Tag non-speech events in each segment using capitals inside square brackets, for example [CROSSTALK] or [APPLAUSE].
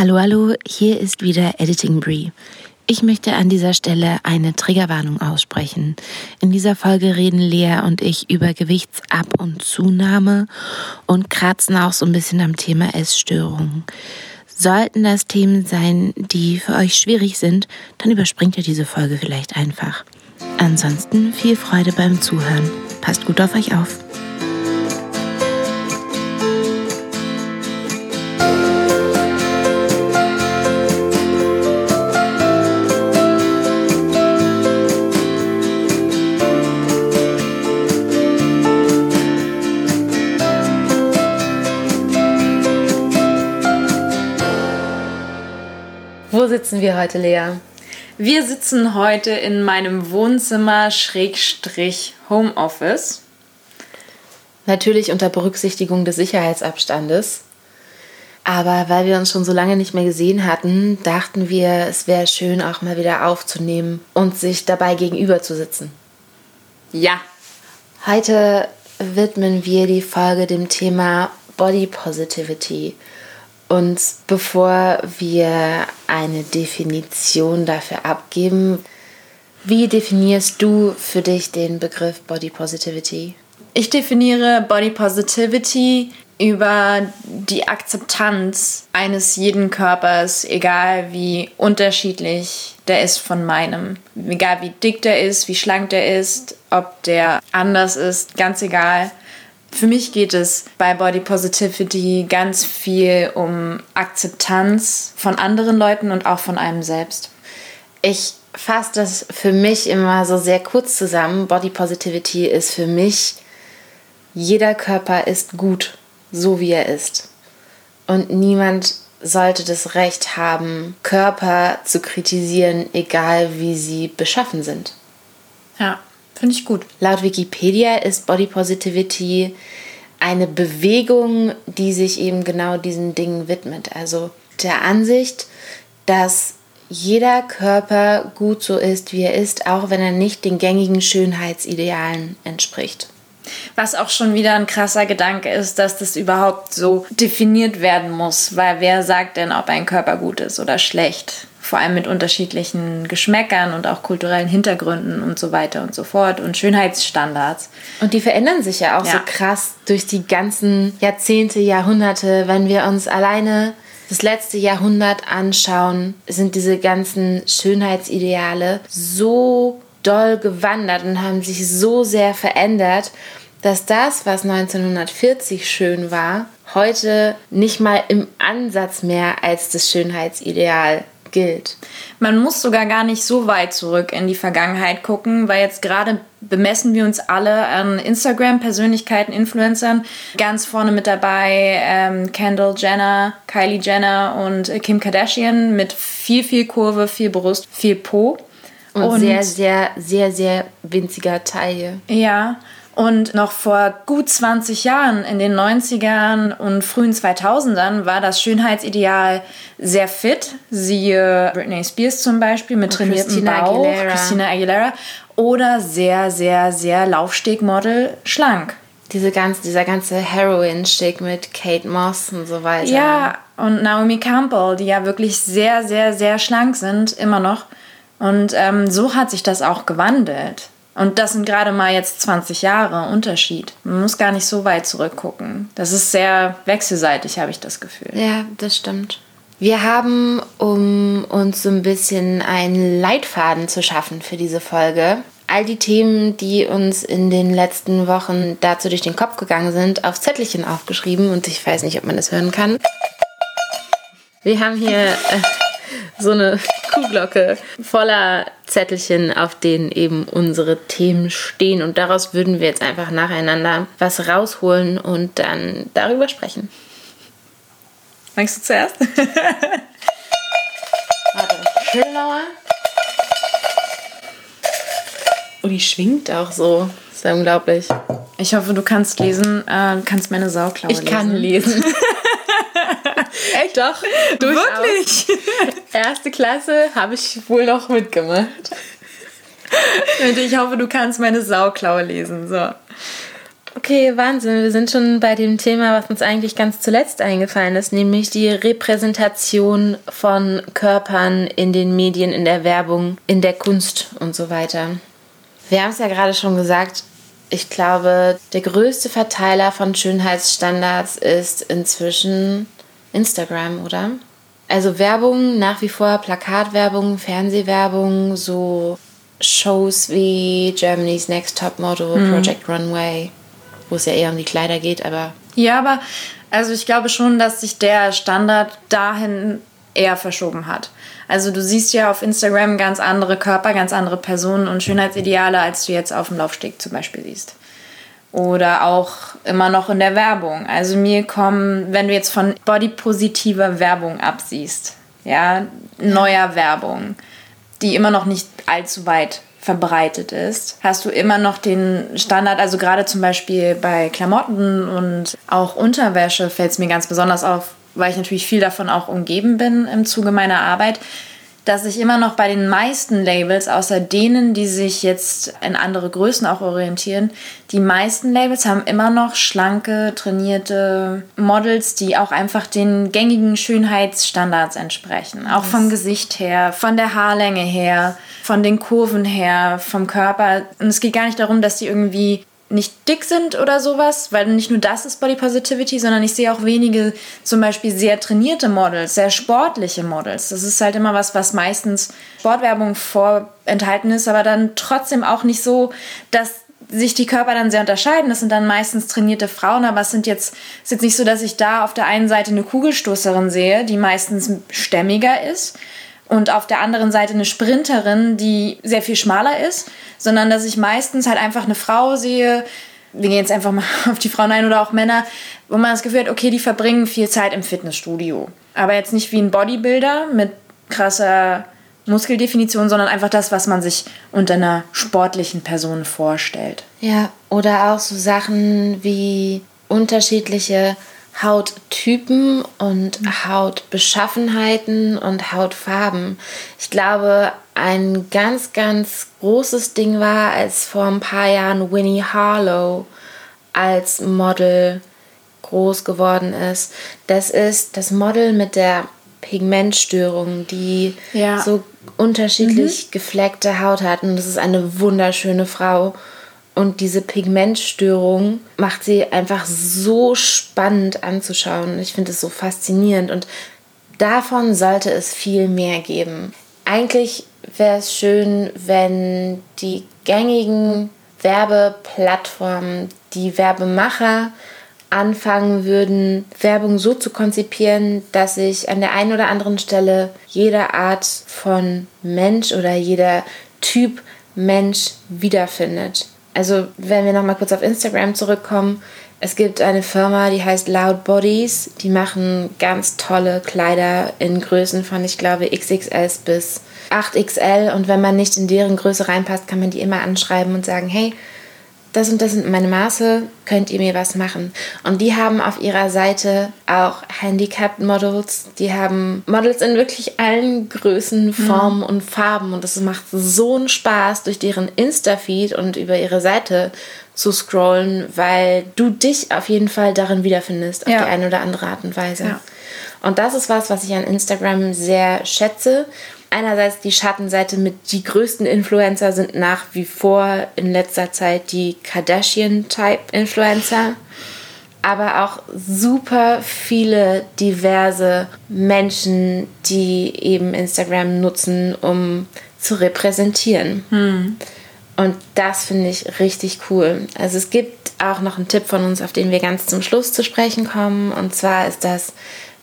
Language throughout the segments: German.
Hallo, hallo, hier ist wieder Editing Brie. Ich möchte an dieser Stelle eine Triggerwarnung aussprechen. In dieser Folge reden Lea und ich über Gewichtsab- und Zunahme und kratzen auch so ein bisschen am Thema Essstörungen. Sollten das Themen sein, die für euch schwierig sind, dann überspringt ihr diese Folge vielleicht einfach. Ansonsten viel Freude beim Zuhören. Passt gut auf euch auf. Sitzen wir heute, Lea? Wir sitzen heute in meinem Wohnzimmer Schrägstrich Homeoffice. Natürlich unter Berücksichtigung des Sicherheitsabstandes. Aber weil wir uns schon so lange nicht mehr gesehen hatten, dachten wir, es wäre schön, auch mal wieder aufzunehmen und sich dabei gegenüber zu sitzen. Ja. Heute widmen wir die Folge dem Thema Body Positivity. Und bevor wir eine Definition dafür abgeben, wie definierst du für dich den Begriff Body Positivity? Ich definiere Body Positivity über die Akzeptanz eines jeden Körpers, egal wie unterschiedlich der ist von meinem. Egal wie dick der ist, wie schlank der ist, ob der anders ist, ganz egal. Für mich geht es bei Body Positivity ganz viel um Akzeptanz von anderen Leuten und auch von einem selbst. Ich fasse das für mich immer so sehr kurz zusammen. Body Positivity ist für mich, jeder Körper ist gut, so wie er ist. Und niemand sollte das Recht haben, Körper zu kritisieren, egal wie sie beschaffen sind. Ja. Finde ich gut. Laut Wikipedia ist Body Positivity eine Bewegung, die sich eben genau diesen Dingen widmet. Also der Ansicht, dass jeder Körper gut so ist, wie er ist, auch wenn er nicht den gängigen Schönheitsidealen entspricht. Was auch schon wieder ein krasser Gedanke ist, dass das überhaupt so definiert werden muss, weil wer sagt denn, ob ein Körper gut ist oder schlecht? Vor allem mit unterschiedlichen Geschmäckern und auch kulturellen Hintergründen und so weiter und so fort und Schönheitsstandards. Und die verändern sich ja auch ja. so krass durch die ganzen Jahrzehnte, Jahrhunderte. Wenn wir uns alleine das letzte Jahrhundert anschauen, sind diese ganzen Schönheitsideale so doll gewandert und haben sich so sehr verändert, dass das, was 1940 schön war, heute nicht mal im Ansatz mehr als das Schönheitsideal gilt. Man muss sogar gar nicht so weit zurück in die Vergangenheit gucken, weil jetzt gerade bemessen wir uns alle an Instagram-Persönlichkeiten, Influencern. Ganz vorne mit dabei ähm, Kendall Jenner, Kylie Jenner und Kim Kardashian mit viel, viel Kurve, viel Brust, viel Po. Und, und sehr, sehr, sehr, sehr winziger Taille. Ja. Und noch vor gut 20 Jahren, in den 90ern und frühen 2000ern, war das Schönheitsideal sehr fit. Siehe Britney Spears zum Beispiel mit trainiertem Christina Bauch, Aguilera. Christina Aguilera. Oder sehr, sehr, sehr Laufstegmodel, schlank. Diese ganze, dieser ganze Heroin-Schick mit Kate Moss und so weiter. Ja, und Naomi Campbell, die ja wirklich sehr, sehr, sehr schlank sind, immer noch. Und ähm, so hat sich das auch gewandelt. Und das sind gerade mal jetzt 20 Jahre Unterschied. Man muss gar nicht so weit zurückgucken. Das ist sehr wechselseitig, habe ich das Gefühl. Ja, das stimmt. Wir haben, um uns so ein bisschen einen Leitfaden zu schaffen für diese Folge, all die Themen, die uns in den letzten Wochen dazu durch den Kopf gegangen sind, auf Zettelchen aufgeschrieben und ich weiß nicht, ob man das hören kann. Wir haben hier äh, so eine Kuhglocke voller Zettelchen, auf denen eben unsere Themen stehen. Und daraus würden wir jetzt einfach nacheinander was rausholen und dann darüber sprechen. Magst du zuerst? [LAUGHS] Warte, Schillauer. Oh, die schwingt auch so. Das ist ja unglaublich. Ich hoffe, du kannst lesen, äh, kannst meine Sauklaue lesen. Ich kann lesen. [LAUGHS] Echt? Doch. Wirklich? [LAUGHS] Erste Klasse habe ich wohl noch mitgemacht. Ich hoffe, du kannst meine Sauklaue lesen. So. Okay, Wahnsinn. Wir sind schon bei dem Thema, was uns eigentlich ganz zuletzt eingefallen ist, nämlich die Repräsentation von Körpern in den Medien, in der Werbung, in der Kunst und so weiter. Wir haben es ja gerade schon gesagt, ich glaube, der größte Verteiler von Schönheitsstandards ist inzwischen Instagram, oder? Also Werbung nach wie vor, Plakatwerbung, Fernsehwerbung, so Shows wie Germany's Next Top Model, mhm. Project Runway, wo es ja eher um die Kleider geht, aber. Ja, aber also ich glaube schon, dass sich der Standard dahin eher verschoben hat. Also du siehst ja auf Instagram ganz andere Körper, ganz andere Personen und Schönheitsideale, als du jetzt auf dem Laufsteg zum Beispiel siehst. Oder auch immer noch in der Werbung. Also mir kommen, wenn du jetzt von bodypositiver Werbung absiehst, ja, neuer Werbung, die immer noch nicht allzu weit verbreitet ist, hast du immer noch den Standard, also gerade zum Beispiel bei Klamotten und auch Unterwäsche fällt es mir ganz besonders auf, weil ich natürlich viel davon auch umgeben bin im Zuge meiner Arbeit, dass ich immer noch bei den meisten Labels, außer denen, die sich jetzt in andere Größen auch orientieren, die meisten Labels haben immer noch schlanke, trainierte Models, die auch einfach den gängigen Schönheitsstandards entsprechen. Auch vom Gesicht her, von der Haarlänge her, von den Kurven her, vom Körper. Und es geht gar nicht darum, dass die irgendwie nicht dick sind oder sowas, weil nicht nur das ist Body Positivity, sondern ich sehe auch wenige zum Beispiel sehr trainierte Models, sehr sportliche Models. Das ist halt immer was, was meistens Sportwerbung vorenthalten ist, aber dann trotzdem auch nicht so, dass sich die Körper dann sehr unterscheiden. Das sind dann meistens trainierte Frauen, aber es sind jetzt, ist jetzt nicht so, dass ich da auf der einen Seite eine Kugelstoßerin sehe, die meistens stämmiger ist und auf der anderen Seite eine Sprinterin, die sehr viel schmaler ist, sondern dass ich meistens halt einfach eine Frau sehe, wir gehen jetzt einfach mal [LAUGHS] auf die Frauen ein oder auch Männer, wo man das Gefühl hat, okay, die verbringen viel Zeit im Fitnessstudio. Aber jetzt nicht wie ein Bodybuilder mit krasser Muskeldefinition, sondern einfach das, was man sich unter einer sportlichen Person vorstellt. Ja, oder auch so Sachen wie unterschiedliche Hauttypen und Hautbeschaffenheiten und Hautfarben. Ich glaube, ein ganz, ganz großes Ding war, als vor ein paar Jahren Winnie Harlow als Model groß geworden ist. Das ist das Model mit der Pigmentstörung, die ja. so unterschiedlich mhm. gefleckte Haut hat. Und das ist eine wunderschöne Frau. Und diese Pigmentstörung macht sie einfach so spannend anzuschauen. Ich finde es so faszinierend und davon sollte es viel mehr geben. Eigentlich wäre es schön, wenn die gängigen Werbeplattformen, die Werbemacher anfangen würden, Werbung so zu konzipieren, dass sich an der einen oder anderen Stelle jede Art von Mensch oder jeder Typ Mensch wiederfindet. Also wenn wir nochmal kurz auf Instagram zurückkommen, es gibt eine Firma, die heißt Loud Bodies. Die machen ganz tolle Kleider in Größen von, ich glaube, XXL bis 8XL. Und wenn man nicht in deren Größe reinpasst, kann man die immer anschreiben und sagen, hey, das und das sind meine Maße, könnt ihr mir was machen? Und die haben auf ihrer Seite auch Handicapped Models. Die haben Models in wirklich allen Größen, mhm. Formen und Farben. Und es macht so einen Spaß, durch deren Insta-Feed und über ihre Seite zu scrollen, weil du dich auf jeden Fall darin wiederfindest, auf ja. die eine oder andere Art und Weise. Ja. Und das ist was, was ich an Instagram sehr schätze einerseits die Schattenseite mit die größten Influencer sind nach wie vor in letzter Zeit die Kardashian-Type-Influencer, aber auch super viele diverse Menschen, die eben Instagram nutzen, um zu repräsentieren. Hm. Und das finde ich richtig cool. Also es gibt auch noch einen Tipp von uns, auf den wir ganz zum Schluss zu sprechen kommen. Und zwar ist das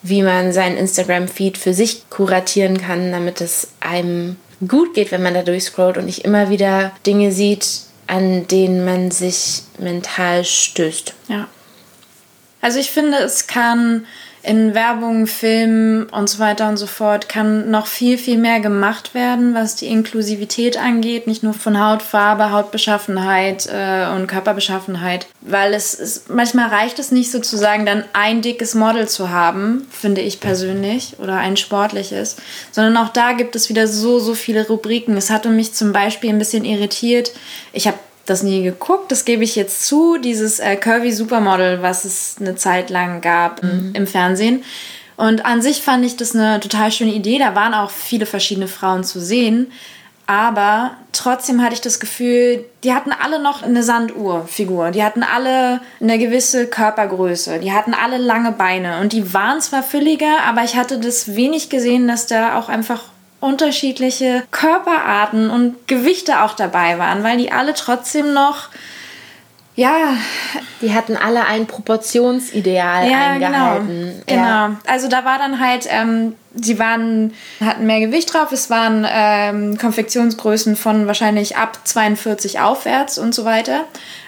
wie man seinen Instagram-Feed für sich kuratieren kann, damit es einem gut geht, wenn man da durchscrollt und nicht immer wieder Dinge sieht, an denen man sich mental stößt. Ja. Also ich finde, es kann in Werbung, Filmen und so weiter und so fort kann noch viel, viel mehr gemacht werden, was die Inklusivität angeht. Nicht nur von Hautfarbe, Hautbeschaffenheit äh, und Körperbeschaffenheit. Weil es ist, manchmal reicht es nicht sozusagen dann ein dickes Model zu haben, finde ich persönlich, oder ein sportliches, sondern auch da gibt es wieder so, so viele Rubriken. Es hatte mich zum Beispiel ein bisschen irritiert. Ich habe das nie geguckt, das gebe ich jetzt zu, dieses äh, Curvy Supermodel, was es eine Zeit lang gab mhm. im Fernsehen. Und an sich fand ich das eine total schöne Idee. Da waren auch viele verschiedene Frauen zu sehen. Aber trotzdem hatte ich das Gefühl, die hatten alle noch eine Sanduhrfigur. Die hatten alle eine gewisse Körpergröße. Die hatten alle lange Beine. Und die waren zwar fülliger, aber ich hatte das wenig gesehen, dass da auch einfach unterschiedliche Körperarten und Gewichte auch dabei waren, weil die alle trotzdem noch ja. Die hatten alle ein Proportionsideal ja, genau. eingehalten. Genau. Ja. genau. Also da war dann halt, ähm, sie waren, hatten mehr Gewicht drauf. Es waren ähm, Konfektionsgrößen von wahrscheinlich ab 42 aufwärts und so weiter.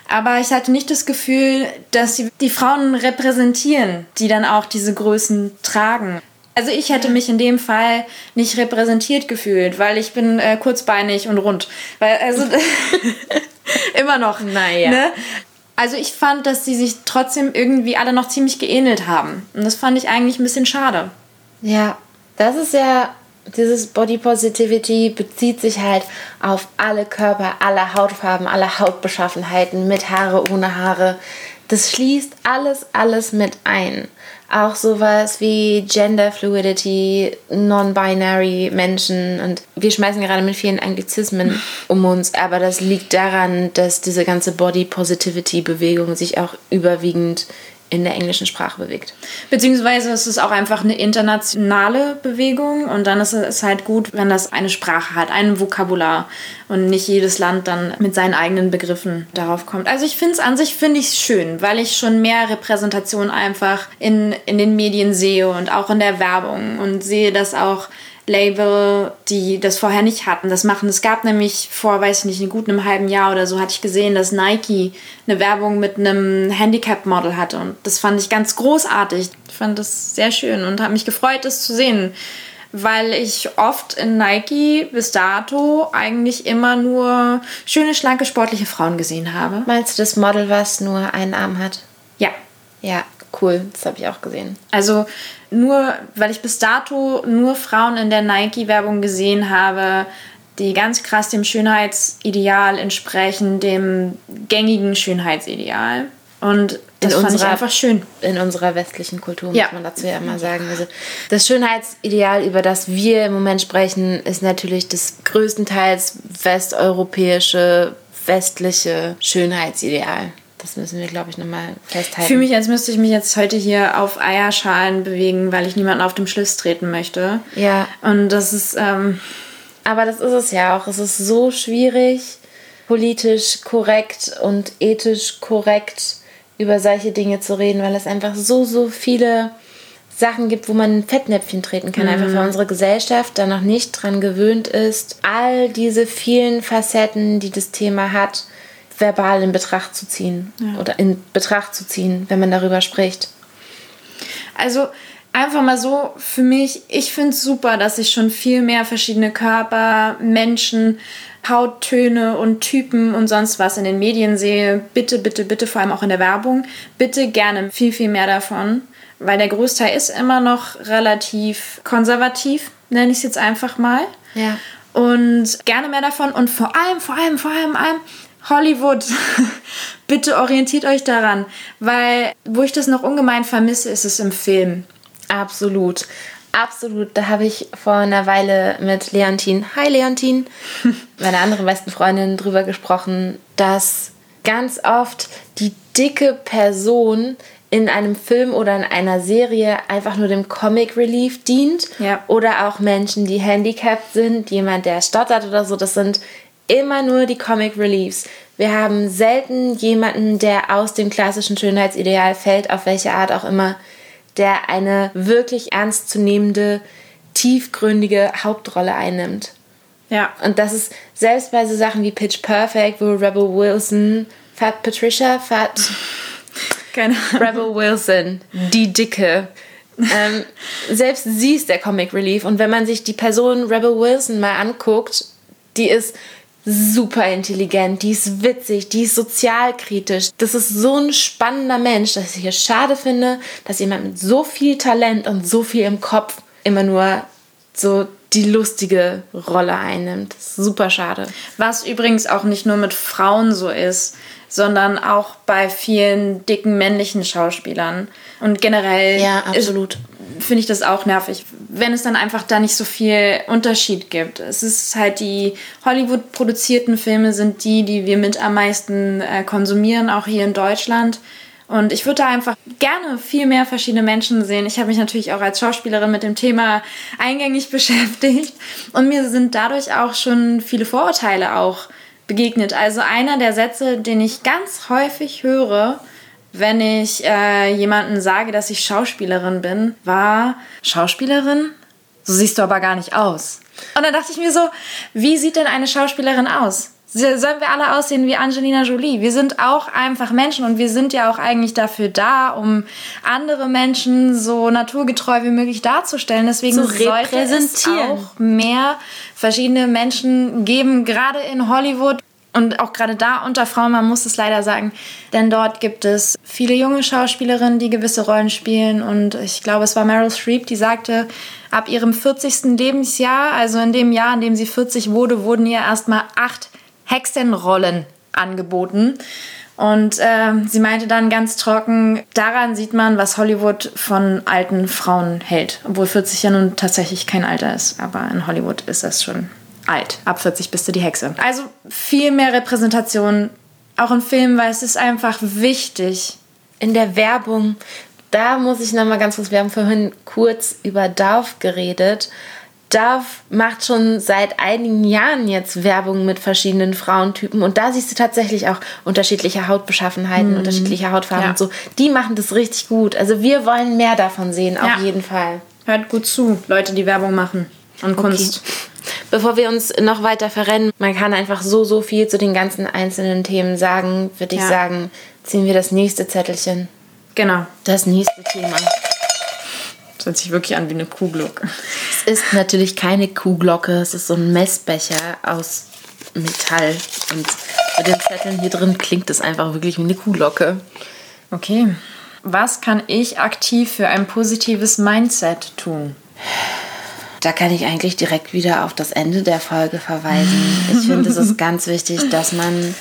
Aber ich hatte nicht das Gefühl, dass sie die Frauen repräsentieren, die dann auch diese Größen tragen. Also ich hätte mich in dem Fall nicht repräsentiert gefühlt, weil ich bin äh, kurzbeinig und rund. Weil, also [LAUGHS] immer noch. Naja. Ne? Also ich fand, dass sie sich trotzdem irgendwie alle noch ziemlich geähnelt haben. Und das fand ich eigentlich ein bisschen schade. Ja, das ist ja, dieses Body Positivity bezieht sich halt auf alle Körper, alle Hautfarben, alle Hautbeschaffenheiten, mit Haare, ohne Haare. Das schließt alles, alles mit ein. Auch sowas wie Gender Fluidity, Non-Binary Menschen. Und wir schmeißen gerade mit vielen Anglizismen [LAUGHS] um uns, aber das liegt daran, dass diese ganze Body Positivity Bewegung sich auch überwiegend in der englischen Sprache bewegt. Beziehungsweise ist es auch einfach eine internationale Bewegung und dann ist es halt gut, wenn das eine Sprache hat, ein Vokabular und nicht jedes Land dann mit seinen eigenen Begriffen darauf kommt. Also ich finde es an sich finde ich schön, weil ich schon mehr Repräsentation einfach in, in den Medien sehe und auch in der Werbung und sehe, dass auch Label, die das vorher nicht hatten, das machen. Es gab nämlich vor, weiß ich nicht, in gut einem halben Jahr oder so, hatte ich gesehen, dass Nike eine Werbung mit einem Handicap-Model hatte. Und das fand ich ganz großartig. Ich fand das sehr schön und habe mich gefreut, das zu sehen. Weil ich oft in Nike bis dato eigentlich immer nur schöne, schlanke, sportliche Frauen gesehen habe. Meinst du das Model, was nur einen Arm hat? Ja. Ja, cool. Das habe ich auch gesehen. Also nur, weil ich bis dato nur Frauen in der Nike-Werbung gesehen habe, die ganz krass dem Schönheitsideal entsprechen, dem gängigen Schönheitsideal. Und das in fand unserer, ich einfach schön. In unserer westlichen Kultur muss ja. man dazu ja immer sagen. Also das Schönheitsideal, über das wir im Moment sprechen, ist natürlich das größtenteils westeuropäische, westliche Schönheitsideal. Das müssen wir, glaube ich, nochmal festhalten. Ich fühle mich, als müsste ich mich jetzt heute hier auf Eierschalen bewegen, weil ich niemanden auf dem Schliss treten möchte. Ja. Und das ist. Ähm Aber das ist es ja auch. Es ist so schwierig, politisch korrekt und ethisch korrekt über solche Dinge zu reden, weil es einfach so, so viele Sachen gibt, wo man ein Fettnäpfchen treten kann. Mhm. Einfach weil unsere Gesellschaft da noch nicht dran gewöhnt ist, all diese vielen Facetten, die das Thema hat, verbal in Betracht zu ziehen ja. oder in Betracht zu ziehen, wenn man darüber spricht. Also einfach mal so für mich, ich finde es super, dass ich schon viel mehr verschiedene Körper, Menschen, Hauttöne und Typen und sonst was in den Medien sehe. Bitte, bitte, bitte, vor allem auch in der Werbung. Bitte gerne viel, viel mehr davon, weil der Großteil ist immer noch relativ konservativ, nenne ich es jetzt einfach mal. Ja. Und gerne mehr davon und vor allem, vor allem, vor allem, vor allem Hollywood, [LAUGHS] bitte orientiert euch daran, weil wo ich das noch ungemein vermisse, ist es im Film. Absolut. Absolut. Da habe ich vor einer Weile mit Leontin, hi Leontin, [LAUGHS] meiner anderen besten Freundin, drüber gesprochen, dass ganz oft die dicke Person in einem Film oder in einer Serie einfach nur dem Comic Relief dient. Ja. Oder auch Menschen, die handicapped sind, jemand, der stottert oder so. Das sind immer nur die Comic Reliefs. Wir haben selten jemanden, der aus dem klassischen Schönheitsideal fällt, auf welche Art auch immer, der eine wirklich ernstzunehmende, tiefgründige Hauptrolle einnimmt. Ja. Und das ist selbst bei so Sachen wie Pitch Perfect, wo Rebel Wilson, Fat Patricia, Fat. [LAUGHS] Keine Ahnung. Rebel Wilson, die Dicke. ähm, selbst sie ist der Comic Relief. Und wenn man sich die Person Rebel Wilson mal anguckt, die ist super intelligent, die ist witzig, die ist sozialkritisch. Das ist so ein spannender Mensch, dass ich es schade finde, dass jemand mit so viel Talent und so viel im Kopf immer nur so die lustige Rolle einnimmt. Super schade. Was übrigens auch nicht nur mit Frauen so ist, sondern auch bei vielen dicken männlichen Schauspielern. Und generell ja, absolut. Finde ich das auch nervig, wenn es dann einfach da nicht so viel Unterschied gibt. Es ist halt die Hollywood-produzierten Filme sind die, die wir mit am meisten äh, konsumieren, auch hier in Deutschland. Und ich würde da einfach gerne viel mehr verschiedene Menschen sehen. Ich habe mich natürlich auch als Schauspielerin mit dem Thema eingängig [LAUGHS] beschäftigt. Und mir sind dadurch auch schon viele Vorurteile auch begegnet. Also einer der Sätze, den ich ganz häufig höre, wenn ich äh, jemanden sage, dass ich Schauspielerin bin, war Schauspielerin? So siehst du aber gar nicht aus. Und dann dachte ich mir so, wie sieht denn eine Schauspielerin aus? Sollen wir alle aussehen wie Angelina Jolie? Wir sind auch einfach Menschen und wir sind ja auch eigentlich dafür da, um andere Menschen so naturgetreu wie möglich darzustellen. Deswegen so sollte es auch mehr verschiedene Menschen geben, gerade in Hollywood. Und auch gerade da unter Frauen, man muss es leider sagen, denn dort gibt es viele junge Schauspielerinnen, die gewisse Rollen spielen. Und ich glaube, es war Meryl Streep, die sagte, ab ihrem 40. Lebensjahr, also in dem Jahr, in dem sie 40 wurde, wurden ihr erstmal acht Hexenrollen angeboten. Und äh, sie meinte dann ganz trocken, daran sieht man, was Hollywood von alten Frauen hält. Obwohl 40 ja nun tatsächlich kein Alter ist. Aber in Hollywood ist das schon alt. Ab 40 bist du die Hexe. Also viel mehr Repräsentation, auch in Filmen, weil es ist einfach wichtig. In der Werbung, da muss ich nochmal ganz kurz, wir haben vorhin kurz über Darf geredet. Dove macht schon seit einigen Jahren jetzt Werbung mit verschiedenen Frauentypen und da siehst du tatsächlich auch unterschiedliche Hautbeschaffenheiten, mhm. unterschiedliche Hautfarben ja. und so. Die machen das richtig gut. Also wir wollen mehr davon sehen, ja. auf jeden Fall. Hört gut zu, Leute, die Werbung machen und Kunst. Bevor wir uns noch weiter verrennen, man kann einfach so, so viel zu den ganzen einzelnen Themen sagen, würde ich ja. sagen, ziehen wir das nächste Zettelchen. Genau. Das nächste Thema. Das hört sich wirklich an wie eine Kuhglocke. Es ist natürlich keine Kuhglocke, es ist so ein Messbecher aus Metall. Und mit den Zetteln hier drin klingt es einfach wirklich wie eine Kuhglocke. Okay. Was kann ich aktiv für ein positives Mindset tun? Da kann ich eigentlich direkt wieder auf das Ende der Folge verweisen. Ich finde, es ist ganz wichtig, dass man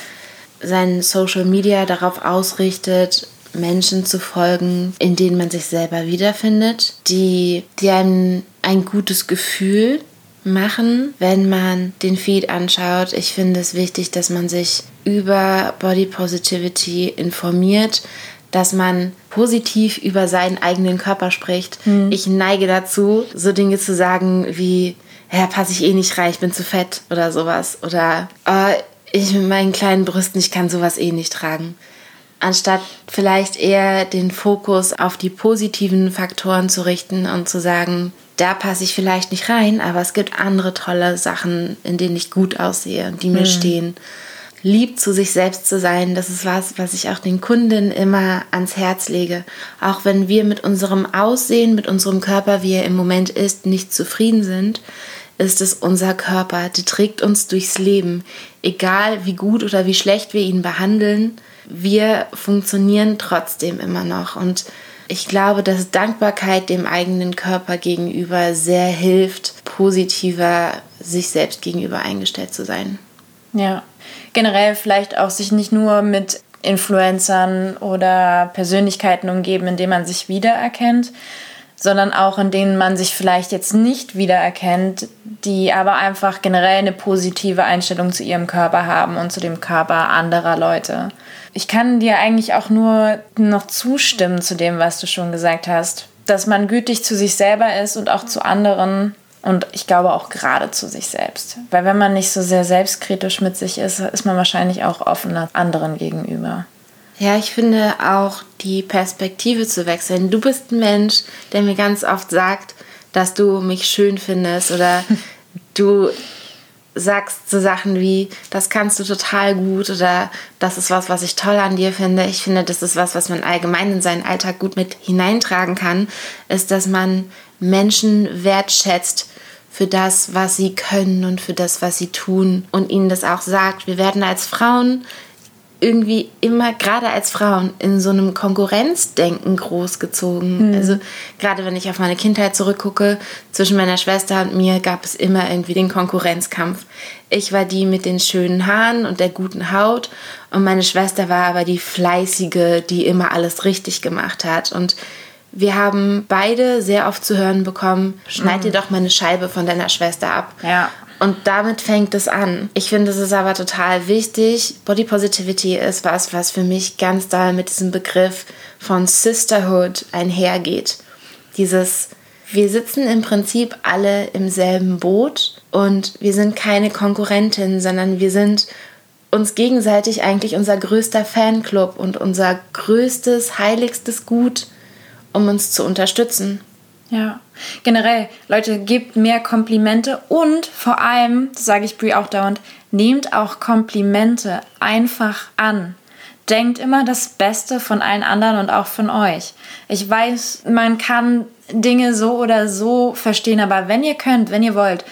sein Social Media darauf ausrichtet, Menschen zu folgen, in denen man sich selber wiederfindet, die, die einem ein gutes Gefühl machen, wenn man den Feed anschaut. Ich finde es wichtig, dass man sich über Body Positivity informiert, dass man positiv über seinen eigenen Körper spricht. Mhm. Ich neige dazu, so Dinge zu sagen wie, ja, passe ich eh nicht rein, ich bin zu fett oder sowas. Oder oh, ich mit meinen kleinen Brüsten, ich kann sowas eh nicht tragen anstatt vielleicht eher den Fokus auf die positiven Faktoren zu richten und zu sagen, da passe ich vielleicht nicht rein, aber es gibt andere tolle Sachen, in denen ich gut aussehe und die mir mhm. stehen. Lieb zu sich selbst zu sein, das ist was, was ich auch den Kunden immer ans Herz lege. Auch wenn wir mit unserem Aussehen, mit unserem Körper, wie er im Moment ist, nicht zufrieden sind, ist es unser Körper, der trägt uns durchs Leben. Egal wie gut oder wie schlecht wir ihn behandeln, wir funktionieren trotzdem immer noch. Und ich glaube, dass Dankbarkeit dem eigenen Körper gegenüber sehr hilft, positiver sich selbst gegenüber eingestellt zu sein. Ja, generell vielleicht auch sich nicht nur mit Influencern oder Persönlichkeiten umgeben, in denen man sich wiedererkennt, sondern auch in denen man sich vielleicht jetzt nicht wiedererkennt, die aber einfach generell eine positive Einstellung zu ihrem Körper haben und zu dem Körper anderer Leute. Ich kann dir eigentlich auch nur noch zustimmen zu dem, was du schon gesagt hast, dass man gütig zu sich selber ist und auch zu anderen und ich glaube auch gerade zu sich selbst. Weil wenn man nicht so sehr selbstkritisch mit sich ist, ist man wahrscheinlich auch offener anderen gegenüber. Ja, ich finde auch die Perspektive zu wechseln. Du bist ein Mensch, der mir ganz oft sagt, dass du mich schön findest oder [LAUGHS] du sagst so Sachen wie, das kannst du total gut oder das ist was, was ich toll an dir finde. Ich finde, das ist was, was man allgemein in seinen Alltag gut mit hineintragen kann, ist, dass man Menschen wertschätzt für das, was sie können und für das, was sie tun und ihnen das auch sagt. Wir werden als Frauen irgendwie immer, gerade als Frauen, in so einem Konkurrenzdenken großgezogen. Mhm. Also gerade wenn ich auf meine Kindheit zurückgucke, zwischen meiner Schwester und mir gab es immer irgendwie den Konkurrenzkampf. Ich war die mit den schönen Haaren und der guten Haut und meine Schwester war aber die fleißige, die immer alles richtig gemacht hat. Und wir haben beide sehr oft zu hören bekommen, schneid dir mhm. doch mal eine Scheibe von deiner Schwester ab. Ja. Und damit fängt es an. Ich finde, es ist aber total wichtig. Body Positivity ist was, was für mich ganz doll mit diesem Begriff von Sisterhood einhergeht. Dieses, wir sitzen im Prinzip alle im selben Boot und wir sind keine Konkurrentin, sondern wir sind uns gegenseitig eigentlich unser größter Fanclub und unser größtes, heiligstes Gut, um uns zu unterstützen. Ja, generell, Leute, gebt mehr Komplimente und vor allem, sage ich Brie auch dauernd, nehmt auch Komplimente einfach an. Denkt immer das Beste von allen anderen und auch von euch. Ich weiß, man kann Dinge so oder so verstehen, aber wenn ihr könnt, wenn ihr wollt,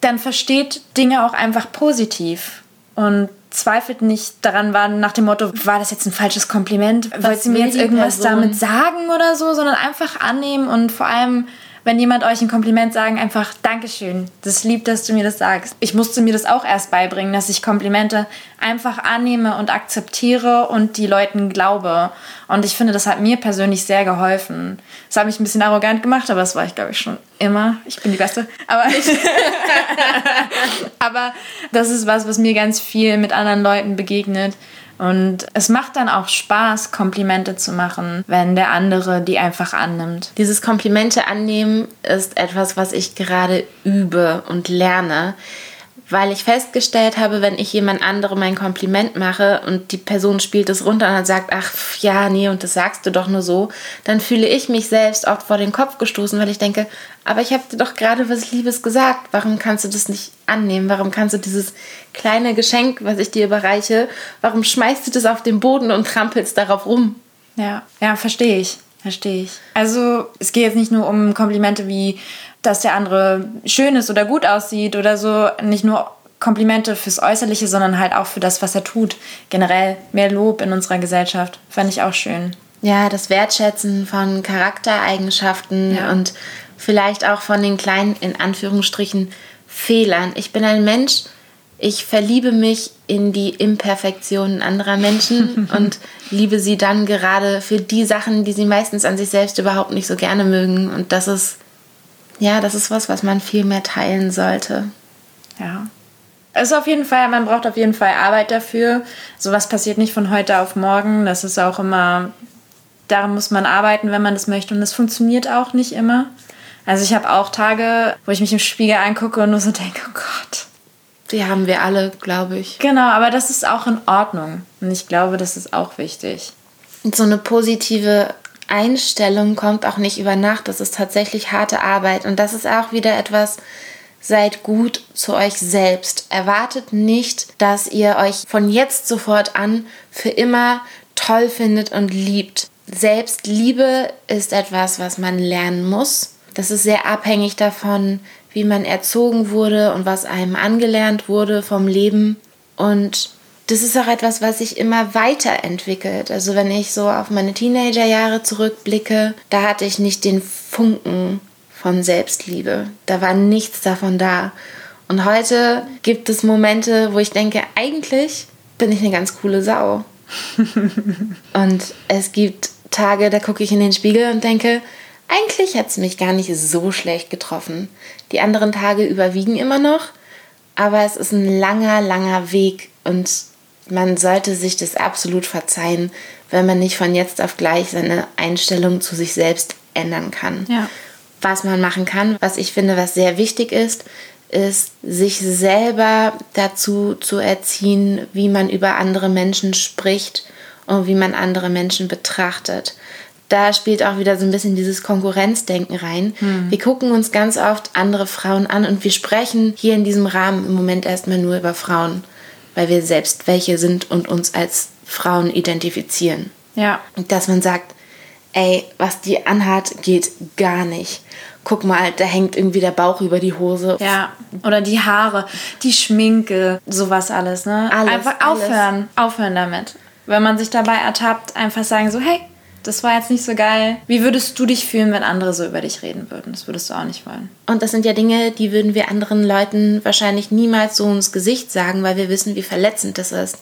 dann versteht Dinge auch einfach positiv. Und zweifelt nicht daran, war nach dem Motto, war das jetzt ein falsches Kompliment? Wollt ihr mir jetzt irgendwas Person? damit sagen oder so, sondern einfach annehmen und vor allem wenn jemand euch ein Kompliment sagen, einfach Dankeschön. Das ist lieb, dass du mir das sagst. Ich musste mir das auch erst beibringen, dass ich Komplimente einfach annehme und akzeptiere und die Leuten glaube. Und ich finde, das hat mir persönlich sehr geholfen. Das hat mich ein bisschen arrogant gemacht, aber das war ich, glaube ich, schon immer. Ich bin die Beste. Aber, [LAUGHS] aber das ist was, was mir ganz viel mit anderen Leuten begegnet. Und es macht dann auch Spaß, Komplimente zu machen, wenn der andere die einfach annimmt. Dieses Komplimente annehmen ist etwas, was ich gerade übe und lerne weil ich festgestellt habe, wenn ich jemand anderem ein Kompliment mache und die Person spielt es runter und dann sagt, ach ja, nee, und das sagst du doch nur so, dann fühle ich mich selbst oft vor den Kopf gestoßen, weil ich denke, aber ich habe dir doch gerade was Liebes gesagt, warum kannst du das nicht annehmen? Warum kannst du dieses kleine Geschenk, was ich dir überreiche, warum schmeißt du das auf den Boden und trampelst darauf rum? Ja, ja, verstehe ich. Verstehe ich. Also es geht jetzt nicht nur um Komplimente wie, dass der andere schön ist oder gut aussieht oder so. Nicht nur Komplimente fürs Äußerliche, sondern halt auch für das, was er tut. Generell mehr Lob in unserer Gesellschaft. Fand ich auch schön. Ja, das Wertschätzen von Charaktereigenschaften ja. und vielleicht auch von den kleinen, in Anführungsstrichen, Fehlern. Ich bin ein Mensch, ich verliebe mich in die Imperfektionen anderer Menschen [LAUGHS] und liebe sie dann gerade für die Sachen, die sie meistens an sich selbst überhaupt nicht so gerne mögen. Und das ist, ja, das ist was, was man viel mehr teilen sollte. Ja. Es ist auf jeden Fall, man braucht auf jeden Fall Arbeit dafür. Sowas passiert nicht von heute auf morgen. Das ist auch immer, daran muss man arbeiten, wenn man das möchte. Und das funktioniert auch nicht immer. Also ich habe auch Tage, wo ich mich im Spiegel angucke und nur so denke, oh Gott, die haben wir alle, glaube ich. Genau, aber das ist auch in Ordnung. Und ich glaube, das ist auch wichtig. Und so eine positive Einstellung kommt auch nicht über Nacht. Das ist tatsächlich harte Arbeit. Und das ist auch wieder etwas, seid gut zu euch selbst. Erwartet nicht, dass ihr euch von jetzt sofort an für immer toll findet und liebt. Selbstliebe ist etwas, was man lernen muss. Das ist sehr abhängig davon, wie man erzogen wurde und was einem angelernt wurde vom Leben. Und das ist auch etwas, was sich immer weiterentwickelt. Also wenn ich so auf meine Teenagerjahre zurückblicke, da hatte ich nicht den Funken von Selbstliebe. Da war nichts davon da. Und heute gibt es Momente, wo ich denke, eigentlich bin ich eine ganz coole Sau. [LAUGHS] und es gibt Tage, da gucke ich in den Spiegel und denke, eigentlich hat es mich gar nicht so schlecht getroffen. Die anderen Tage überwiegen immer noch, aber es ist ein langer, langer Weg und man sollte sich das absolut verzeihen, wenn man nicht von jetzt auf gleich seine Einstellung zu sich selbst ändern kann. Ja. Was man machen kann, was ich finde, was sehr wichtig ist, ist, sich selber dazu zu erziehen, wie man über andere Menschen spricht und wie man andere Menschen betrachtet da spielt auch wieder so ein bisschen dieses Konkurrenzdenken rein. Hm. Wir gucken uns ganz oft andere Frauen an und wir sprechen hier in diesem Rahmen im Moment erstmal nur über Frauen, weil wir selbst welche sind und uns als Frauen identifizieren. Ja. Dass man sagt, ey, was die anhat, geht gar nicht. Guck mal, da hängt irgendwie der Bauch über die Hose. Ja, oder die Haare, die Schminke, sowas alles, ne? Alles, Einfach aufhören, alles. aufhören damit. wenn man sich dabei ertappt, einfach sagen so, hey, das war jetzt nicht so geil. Wie würdest du dich fühlen, wenn andere so über dich reden würden? Das würdest du auch nicht wollen. Und das sind ja Dinge, die würden wir anderen Leuten wahrscheinlich niemals so ins Gesicht sagen, weil wir wissen, wie verletzend das ist.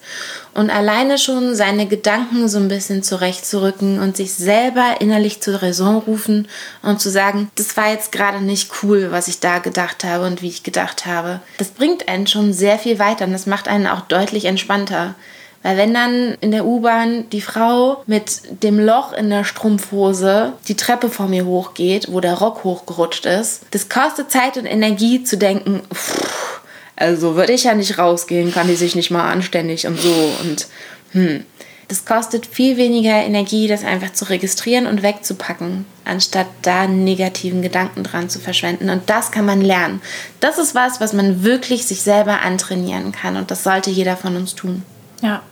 Und alleine schon seine Gedanken so ein bisschen zurechtzurücken und sich selber innerlich zur Raison rufen und zu sagen, das war jetzt gerade nicht cool, was ich da gedacht habe und wie ich gedacht habe. Das bringt einen schon sehr viel weiter und das macht einen auch deutlich entspannter. Weil wenn dann in der U-Bahn die Frau mit dem Loch in der Strumpfhose die Treppe vor mir hochgeht, wo der Rock hochgerutscht ist, das kostet Zeit und Energie zu denken, pff, also würde ich ja nicht rausgehen, kann die sich nicht mal anständig und so und hm. Das kostet viel weniger Energie, das einfach zu registrieren und wegzupacken, anstatt da negativen Gedanken dran zu verschwenden. Und das kann man lernen. Das ist was, was man wirklich sich selber antrainieren kann. Und das sollte jeder von uns tun. Ja.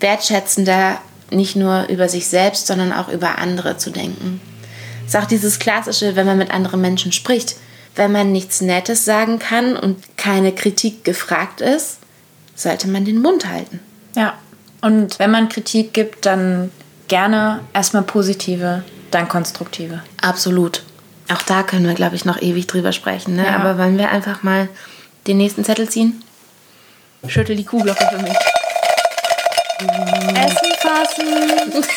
Wertschätzender nicht nur über sich selbst, sondern auch über andere zu denken. Es ist auch dieses klassische, wenn man mit anderen Menschen spricht. Wenn man nichts Nettes sagen kann und keine Kritik gefragt ist, sollte man den Mund halten. Ja. Und wenn man Kritik gibt, dann gerne erstmal positive, dann konstruktive. Absolut. Auch da können wir, glaube ich, noch ewig drüber sprechen. Ne? Ja. Aber wollen wir einfach mal den nächsten Zettel ziehen? Schüttel die Kuhglocke für mich. Essen fassen. [LAUGHS]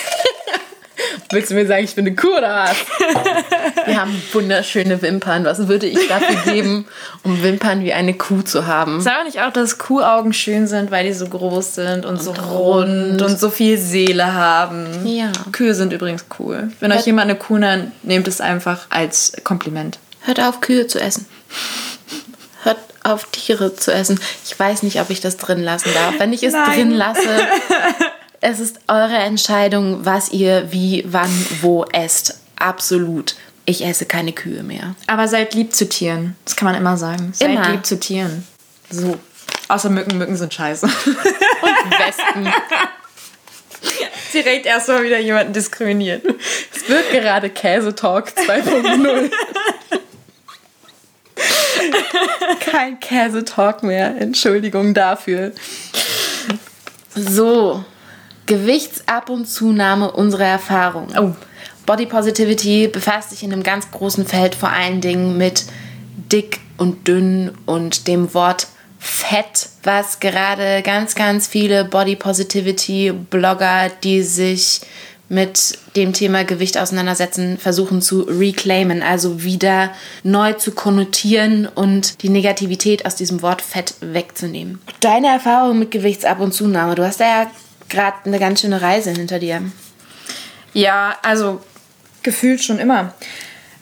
Willst du mir sagen, ich bin eine Kuh oder was? Wir haben wunderschöne Wimpern. Was würde ich dafür geben, um Wimpern wie eine Kuh zu haben? Sag nicht auch, dass Kuhaugen schön sind, weil die so groß sind und, und so rund und so viel Seele haben. Ja. Kühe sind übrigens cool. Wenn Hört euch jemand eine Kuh nennt, nehmt es einfach als Kompliment. Hört auf, Kühe zu essen. Hört auf, Tiere zu essen. Ich weiß nicht, ob ich das drin lassen darf. Wenn ich es Nein. drin lasse, [LAUGHS] es ist eure Entscheidung, was ihr wie, wann, wo esst. Absolut. Ich esse keine Kühe mehr. Aber seid lieb zu Tieren. Das kann man immer sagen. Seid immer. lieb zu Tieren. So. Außer Mücken. Mücken sind scheiße. [LAUGHS] Und Wespen. [LAUGHS] Direkt erstmal wieder jemanden diskriminieren. Es wird gerade Käse-Talk 2.0. Kein Käse-Talk mehr. Entschuldigung dafür. So, Gewichtsab- und Zunahme unserer Erfahrung. Oh. Body Positivity befasst sich in einem ganz großen Feld vor allen Dingen mit dick und dünn und dem Wort Fett, was gerade ganz, ganz viele Body Positivity Blogger, die sich mit dem Thema Gewicht auseinandersetzen, versuchen zu reclaimen, also wieder neu zu konnotieren und die Negativität aus diesem Wort Fett wegzunehmen. Deine Erfahrung mit Gewichtsab- und Zunahme, du hast da ja gerade eine ganz schöne Reise hinter dir. Ja, also gefühlt schon immer.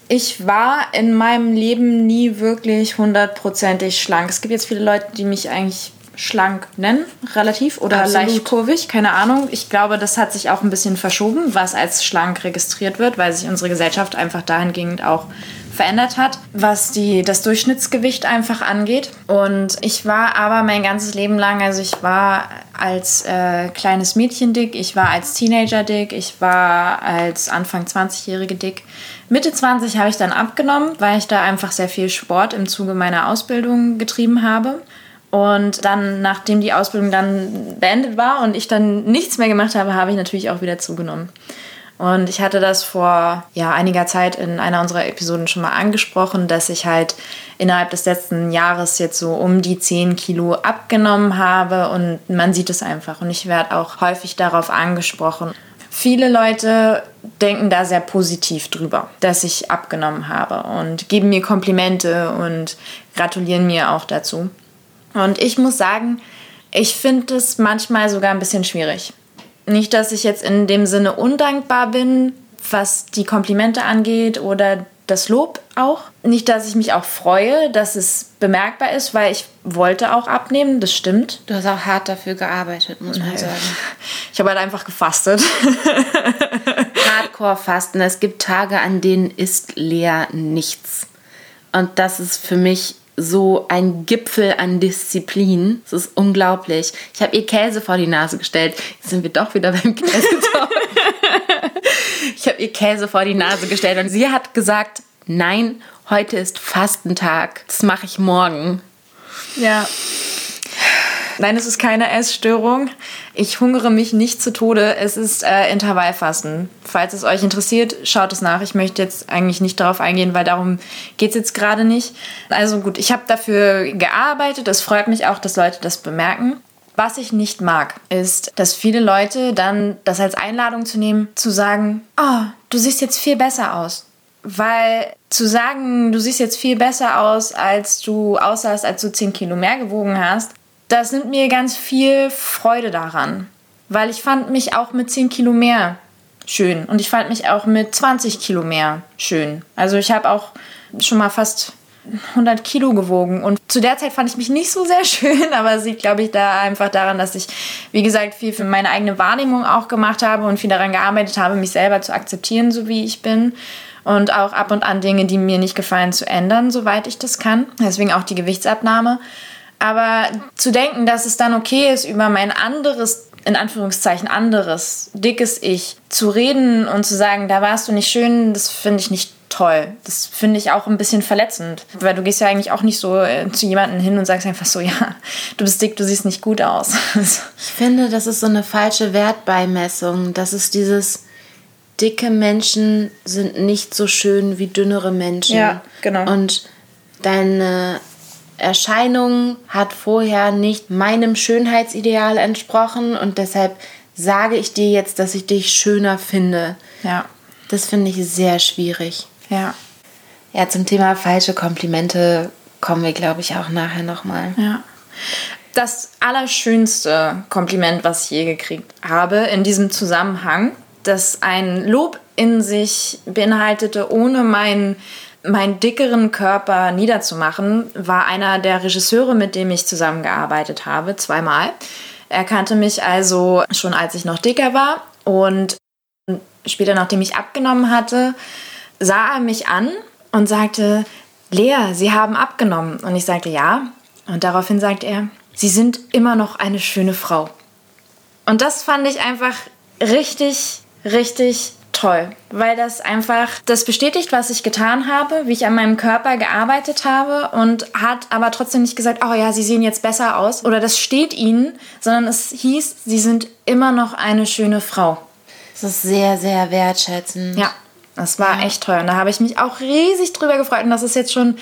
Ich war in meinem Leben nie wirklich hundertprozentig schlank. Es gibt jetzt viele Leute, die mich eigentlich schlank nennen, relativ, oder Absolut. leicht kurvig, keine Ahnung. Ich glaube, das hat sich auch ein bisschen verschoben, was als schlank registriert wird, weil sich unsere Gesellschaft einfach dahingehend auch verändert hat, was die, das Durchschnittsgewicht einfach angeht. Und ich war aber mein ganzes Leben lang, also ich war als äh, kleines Mädchen dick, ich war als Teenager dick, ich war als Anfang 20-Jährige dick. Mitte 20 habe ich dann abgenommen, weil ich da einfach sehr viel Sport im Zuge meiner Ausbildung getrieben habe. Und dann, nachdem die Ausbildung dann beendet war und ich dann nichts mehr gemacht habe, habe ich natürlich auch wieder zugenommen. Und ich hatte das vor ja, einiger Zeit in einer unserer Episoden schon mal angesprochen, dass ich halt innerhalb des letzten Jahres jetzt so um die 10 Kilo abgenommen habe und man sieht es einfach. Und ich werde auch häufig darauf angesprochen. Viele Leute denken da sehr positiv drüber, dass ich abgenommen habe und geben mir Komplimente und gratulieren mir auch dazu. Und ich muss sagen, ich finde es manchmal sogar ein bisschen schwierig. Nicht, dass ich jetzt in dem Sinne undankbar bin, was die Komplimente angeht oder das Lob auch. Nicht, dass ich mich auch freue, dass es bemerkbar ist, weil ich wollte auch abnehmen, das stimmt. Du hast auch hart dafür gearbeitet, muss man sagen. [LAUGHS] Ich habe halt einfach gefastet. [LAUGHS] Hardcore-Fasten. Es gibt Tage, an denen isst Lea nichts. Und das ist für mich so ein Gipfel an Disziplin. Das ist unglaublich. Ich habe ihr Käse vor die Nase gestellt. Jetzt sind wir doch wieder beim [LAUGHS] Käsetalk. ich habe ihr Käse vor die Nase gestellt und sie hat gesagt, nein, heute ist Fastentag. Das mache ich morgen. Ja. Nein, es ist keine Essstörung. Ich hungere mich nicht zu Tode. Es ist äh, Intervallfasten. Falls es euch interessiert, schaut es nach. Ich möchte jetzt eigentlich nicht darauf eingehen, weil darum geht es jetzt gerade nicht. Also gut, ich habe dafür gearbeitet. Es freut mich auch, dass Leute das bemerken. Was ich nicht mag, ist, dass viele Leute dann das als Einladung zu nehmen, zu sagen, oh, du siehst jetzt viel besser aus. Weil zu sagen, du siehst jetzt viel besser aus, als du aussahst, als du 10 Kilo mehr gewogen hast, das nimmt mir ganz viel Freude daran. Weil ich fand mich auch mit 10 Kilo mehr schön. Und ich fand mich auch mit 20 Kilo mehr schön. Also ich habe auch schon mal fast 100 Kilo gewogen. Und zu der Zeit fand ich mich nicht so sehr [LAUGHS] schön, aber es liegt, glaube ich, da einfach daran, dass ich, wie gesagt, viel für meine eigene Wahrnehmung auch gemacht habe und viel daran gearbeitet habe, mich selber zu akzeptieren, so wie ich bin. Und auch ab und an Dinge, die mir nicht gefallen, zu ändern, soweit ich das kann. Deswegen auch die Gewichtsabnahme. Aber zu denken, dass es dann okay ist, über mein anderes, in Anführungszeichen anderes, dickes Ich zu reden und zu sagen, da warst du nicht schön, das finde ich nicht toll. Das finde ich auch ein bisschen verletzend, weil du gehst ja eigentlich auch nicht so äh, zu jemandem hin und sagst einfach so, ja, du bist dick, du siehst nicht gut aus. [LAUGHS] ich finde, das ist so eine falsche Wertbeimessung. Das ist dieses, dicke Menschen sind nicht so schön wie dünnere Menschen. Ja, genau. Und deine Erscheinung hat vorher nicht meinem Schönheitsideal entsprochen und deshalb sage ich dir jetzt, dass ich dich schöner finde. Ja. Das finde ich sehr schwierig. Ja. Ja, zum Thema falsche Komplimente kommen wir, glaube ich, auch nachher nochmal. Ja. Das allerschönste Kompliment, was ich je gekriegt habe in diesem Zusammenhang, das ein Lob in sich beinhaltete, ohne meinen meinen dickeren Körper niederzumachen, war einer der Regisseure, mit dem ich zusammengearbeitet habe, zweimal. Er kannte mich also schon, als ich noch dicker war und später, nachdem ich abgenommen hatte, sah er mich an und sagte, Lea, Sie haben abgenommen. Und ich sagte, ja. Und daraufhin sagte er, Sie sind immer noch eine schöne Frau. Und das fand ich einfach richtig, richtig toll, weil das einfach das bestätigt, was ich getan habe, wie ich an meinem Körper gearbeitet habe und hat aber trotzdem nicht gesagt, oh ja, sie sehen jetzt besser aus oder das steht ihnen, sondern es hieß, sie sind immer noch eine schöne Frau. Das ist sehr, sehr wertschätzend. Ja, das war echt toll. Und da habe ich mich auch riesig drüber gefreut. Und das ist jetzt schon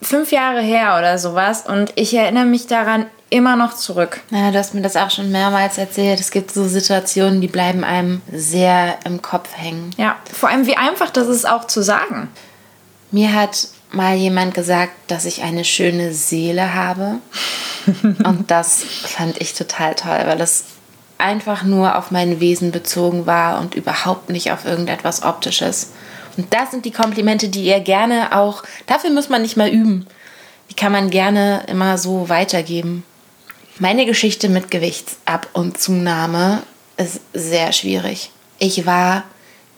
fünf Jahre her oder sowas. Und ich erinnere mich daran immer noch zurück. Ja, du hast mir das auch schon mehrmals erzählt. Es gibt so Situationen, die bleiben einem sehr im Kopf hängen. Ja, vor allem wie einfach das ist auch zu sagen. Mir hat mal jemand gesagt, dass ich eine schöne Seele habe. [LAUGHS] Und das fand ich total toll, weil das einfach nur auf mein Wesen bezogen war und überhaupt nicht auf irgendetwas Optisches. Und das sind die Komplimente, die ihr gerne auch, dafür muss man nicht mal üben. Die kann man gerne immer so weitergeben. Meine Geschichte mit Gewichtsab- und Zunahme ist sehr schwierig. Ich war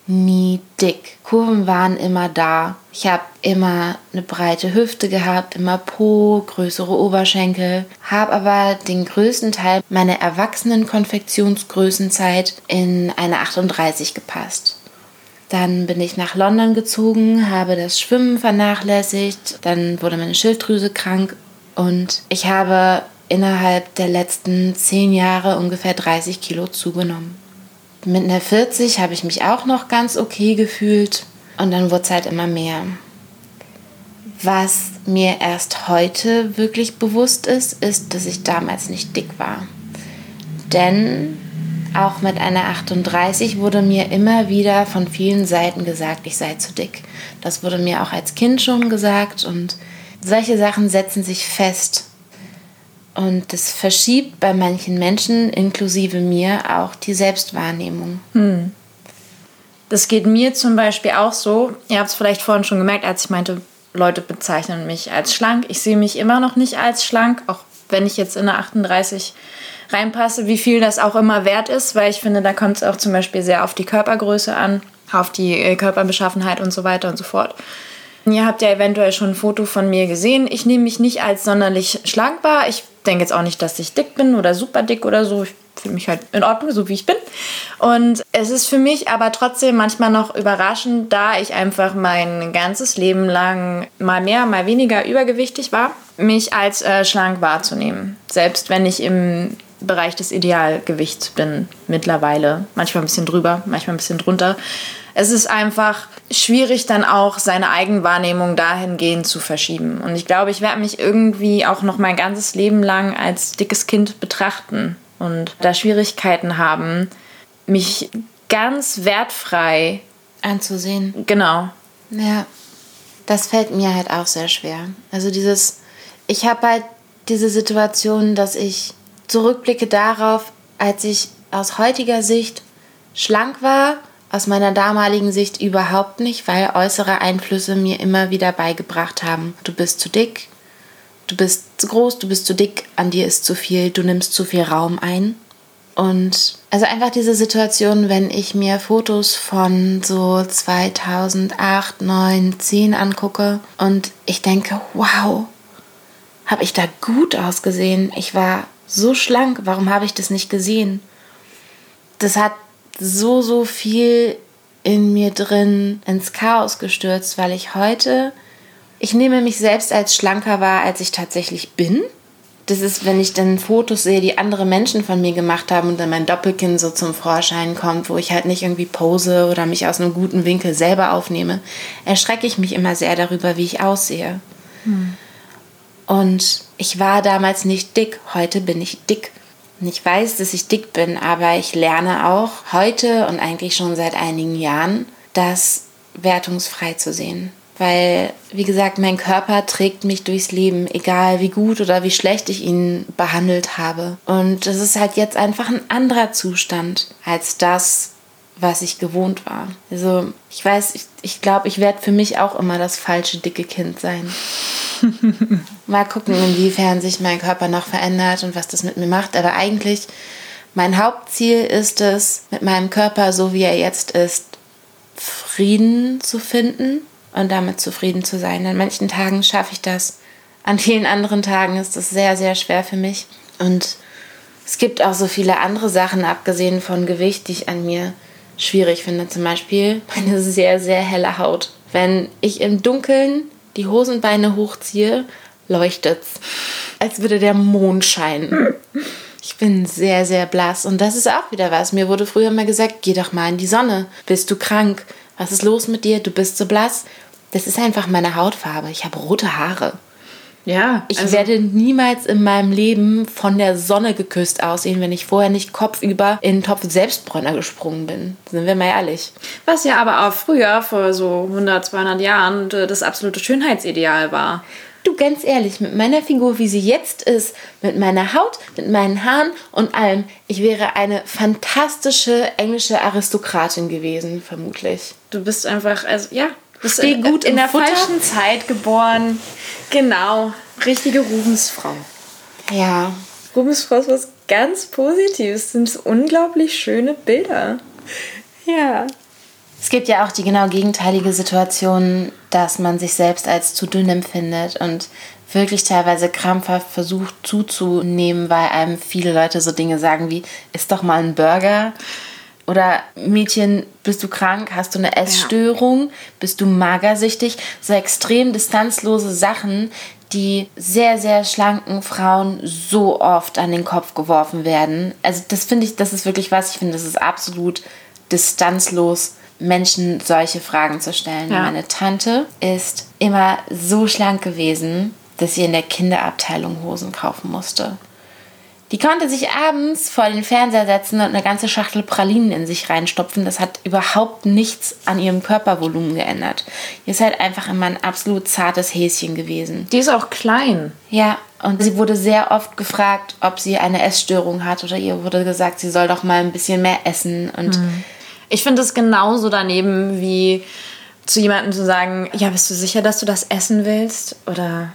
nie dick. Kurven waren immer da. Ich habe immer eine breite Hüfte gehabt, immer Po, größere Oberschenkel, habe aber den größten Teil meiner erwachsenen Konfektionsgrößenzeit in eine 38 gepasst. Dann bin ich nach London gezogen, habe das Schwimmen vernachlässigt, dann wurde meine Schilddrüse krank und ich habe innerhalb der letzten zehn Jahre ungefähr 30 Kilo zugenommen. Mit einer 40 habe ich mich auch noch ganz okay gefühlt und dann wurde es halt immer mehr. Was mir erst heute wirklich bewusst ist, ist, dass ich damals nicht dick war. Denn auch mit einer 38 wurde mir immer wieder von vielen Seiten gesagt, ich sei zu dick. Das wurde mir auch als Kind schon gesagt und solche Sachen setzen sich fest. Und das verschiebt bei manchen Menschen, inklusive mir, auch die Selbstwahrnehmung. Hm. Das geht mir zum Beispiel auch so. Ihr habt es vielleicht vorhin schon gemerkt, als ich meinte, Leute bezeichnen mich als schlank. Ich sehe mich immer noch nicht als schlank, auch wenn ich jetzt in eine 38 reinpasse, wie viel das auch immer wert ist, weil ich finde, da kommt es auch zum Beispiel sehr auf die Körpergröße an, auf die äh, Körperbeschaffenheit und so weiter und so fort. Ihr habt ja eventuell schon ein Foto von mir gesehen. Ich nehme mich nicht als sonderlich schlagbar. Ich denke jetzt auch nicht, dass ich dick bin oder super dick oder so. Ich fühle mich halt in Ordnung, so wie ich bin. Und es ist für mich aber trotzdem manchmal noch überraschend, da ich einfach mein ganzes Leben lang mal mehr, mal weniger übergewichtig war, mich als äh, schlank wahrzunehmen. Selbst wenn ich im Bereich des Idealgewichts bin mittlerweile. Manchmal ein bisschen drüber, manchmal ein bisschen drunter. Es ist einfach schwierig, dann auch seine Eigenwahrnehmung dahingehend zu verschieben. Und ich glaube, ich werde mich irgendwie auch noch mein ganzes Leben lang als dickes Kind betrachten und da Schwierigkeiten haben, mich ganz wertfrei anzusehen. Genau. Ja, das fällt mir halt auch sehr schwer. Also dieses, ich habe halt diese Situation, dass ich zurückblicke darauf, als ich aus heutiger Sicht schlank war, aus meiner damaligen Sicht überhaupt nicht, weil äußere Einflüsse mir immer wieder beigebracht haben, du bist zu dick, du bist zu groß, du bist zu dick, an dir ist zu viel, du nimmst zu viel Raum ein. Und also einfach diese Situation, wenn ich mir Fotos von so 2008, 9, 10 angucke und ich denke, wow, habe ich da gut ausgesehen. Ich war so schlank, warum habe ich das nicht gesehen? Das hat so, so viel in mir drin ins Chaos gestürzt, weil ich heute, ich nehme mich selbst als schlanker wahr, als ich tatsächlich bin. Das ist, wenn ich dann Fotos sehe, die andere Menschen von mir gemacht haben und dann mein Doppelkinn so zum Vorschein kommt, wo ich halt nicht irgendwie pose oder mich aus einem guten Winkel selber aufnehme, erschrecke ich mich immer sehr darüber, wie ich aussehe. Hm. Und ich war damals nicht dick, heute bin ich dick. Ich weiß, dass ich dick bin, aber ich lerne auch heute und eigentlich schon seit einigen Jahren, das wertungsfrei zu sehen. Weil, wie gesagt, mein Körper trägt mich durchs Leben, egal wie gut oder wie schlecht ich ihn behandelt habe. Und das ist halt jetzt einfach ein anderer Zustand als das, was ich gewohnt war. Also ich weiß, ich, ich glaube, ich werde für mich auch immer das falsche dicke Kind sein. [LAUGHS] Mal gucken, inwiefern sich mein Körper noch verändert und was das mit mir macht. Aber eigentlich, mein Hauptziel ist es, mit meinem Körper, so wie er jetzt ist, Frieden zu finden und damit zufrieden zu sein. An manchen Tagen schaffe ich das. An vielen anderen Tagen ist das sehr, sehr schwer für mich. Und es gibt auch so viele andere Sachen, abgesehen von Gewicht, die ich an mir schwierig finde. Zum Beispiel meine sehr, sehr helle Haut. Wenn ich im Dunkeln die Hosenbeine hochziehe, leuchtet's. Als würde der Mond scheinen. Ich bin sehr, sehr blass. Und das ist auch wieder was. Mir wurde früher mal gesagt, geh doch mal in die Sonne. Bist du krank? Was ist los mit dir? Du bist so blass. Das ist einfach meine Hautfarbe. Ich habe rote Haare. Ja. Ich also werde niemals in meinem Leben von der Sonne geküsst aussehen, wenn ich vorher nicht kopfüber in den Topf Selbstbräuner gesprungen bin. Sind wir mal ehrlich. Was ja aber auch früher, vor so 100, 200 Jahren, das absolute Schönheitsideal war. Du, ganz ehrlich, mit meiner Figur, wie sie jetzt ist, mit meiner Haut, mit meinen Haaren und allem, ich wäre eine fantastische englische Aristokratin gewesen, vermutlich. Du bist einfach, also ja, bist Steh gut in der Futter. falschen Zeit geboren. Genau, richtige Rubensfrau. Ja. Rubensfrau ist was ganz Positives. Das sind unglaublich schöne Bilder. Ja. Es gibt ja auch die genau gegenteilige Situation, dass man sich selbst als zu dünn empfindet und wirklich teilweise krampfhaft versucht zuzunehmen, weil einem viele Leute so Dinge sagen wie, isst doch mal ein Burger. Oder Mädchen, bist du krank? Hast du eine Essstörung? Ja. Bist du magersüchtig? So extrem distanzlose Sachen, die sehr, sehr schlanken Frauen so oft an den Kopf geworfen werden. Also das finde ich, das ist wirklich was, ich finde, das ist absolut distanzlos, Menschen solche Fragen zu stellen. Ja. Meine Tante ist immer so schlank gewesen, dass sie in der Kinderabteilung Hosen kaufen musste. Die konnte sich abends vor den Fernseher setzen und eine ganze Schachtel Pralinen in sich reinstopfen. Das hat überhaupt nichts an ihrem Körpervolumen geändert. Die ist halt einfach immer ein absolut zartes Häschen gewesen. Die ist auch klein. Ja, und sie wurde sehr oft gefragt, ob sie eine Essstörung hat oder ihr wurde gesagt, sie soll doch mal ein bisschen mehr essen. Und hm. ich finde es genauso daneben wie zu jemandem zu sagen, ja, bist du sicher, dass du das essen willst? Oder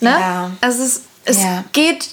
ne? Ja. Also es, es ja. geht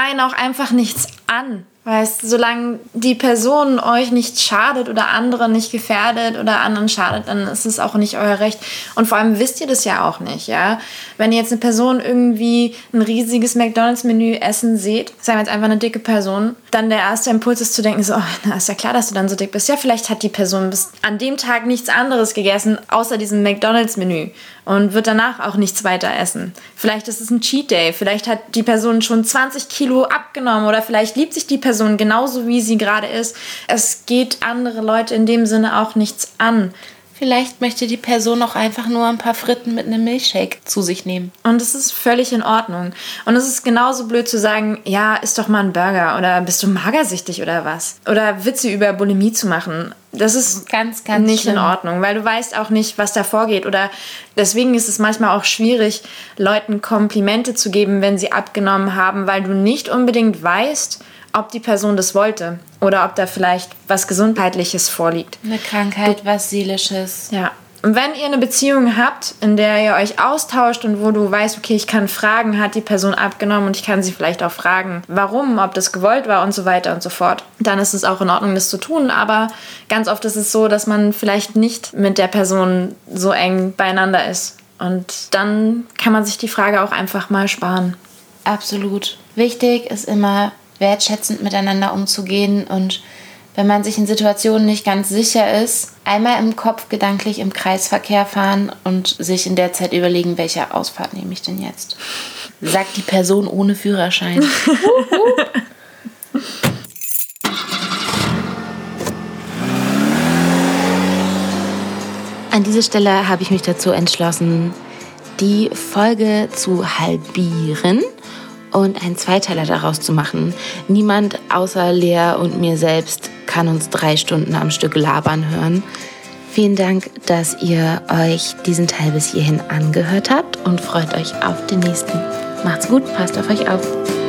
einen auch einfach nichts an, Weißt, solange die Person euch nicht schadet oder andere nicht gefährdet oder anderen schadet, dann ist es auch nicht euer Recht. Und vor allem wisst ihr das ja auch nicht, ja. Wenn ihr jetzt eine Person irgendwie ein riesiges McDonalds-Menü essen seht, sagen wir jetzt einfach eine dicke Person, dann der erste Impuls ist zu denken, so, oh, na, ist ja klar, dass du dann so dick bist. Ja, vielleicht hat die Person bis an dem Tag nichts anderes gegessen, außer diesem McDonalds-Menü und wird danach auch nichts weiter essen. Vielleicht ist es ein Cheat Day, vielleicht hat die Person schon 20 Kilo abgenommen oder vielleicht liebt sich die Person genauso, wie sie gerade ist. Es geht andere Leute in dem Sinne auch nichts an. Vielleicht möchte die Person auch einfach nur ein paar Fritten mit einem Milchshake zu sich nehmen. Und es ist völlig in Ordnung. Und es ist genauso blöd zu sagen, ja, isst doch mal ein Burger oder bist du magersüchtig oder was? Oder Witze über Bulimie zu machen. Das ist ganz, ganz nicht schlimm. in Ordnung, weil du weißt auch nicht, was da vorgeht. Oder deswegen ist es manchmal auch schwierig, Leuten Komplimente zu geben, wenn sie abgenommen haben, weil du nicht unbedingt weißt, ob die Person das wollte oder ob da vielleicht was Gesundheitliches vorliegt. Eine Krankheit, du, was Seelisches. Ja. Und wenn ihr eine Beziehung habt, in der ihr euch austauscht und wo du weißt, okay, ich kann fragen, hat die Person abgenommen und ich kann sie vielleicht auch fragen, warum, ob das gewollt war und so weiter und so fort, dann ist es auch in Ordnung, das zu tun. Aber ganz oft ist es so, dass man vielleicht nicht mit der Person so eng beieinander ist. Und dann kann man sich die Frage auch einfach mal sparen. Absolut. Wichtig ist immer, wertschätzend miteinander umzugehen und wenn man sich in Situationen nicht ganz sicher ist, einmal im Kopf gedanklich im Kreisverkehr fahren und sich in der Zeit überlegen, welche Ausfahrt nehme ich denn jetzt? Sagt die Person ohne Führerschein. An dieser Stelle habe ich mich dazu entschlossen, die Folge zu halbieren und einen Zweiteiler daraus zu machen. Niemand außer Lea und mir selbst kann uns drei Stunden am Stück labern hören. Vielen Dank, dass ihr euch diesen Teil bis hierhin angehört habt und freut euch auf den nächsten. Macht's gut, passt auf euch auf.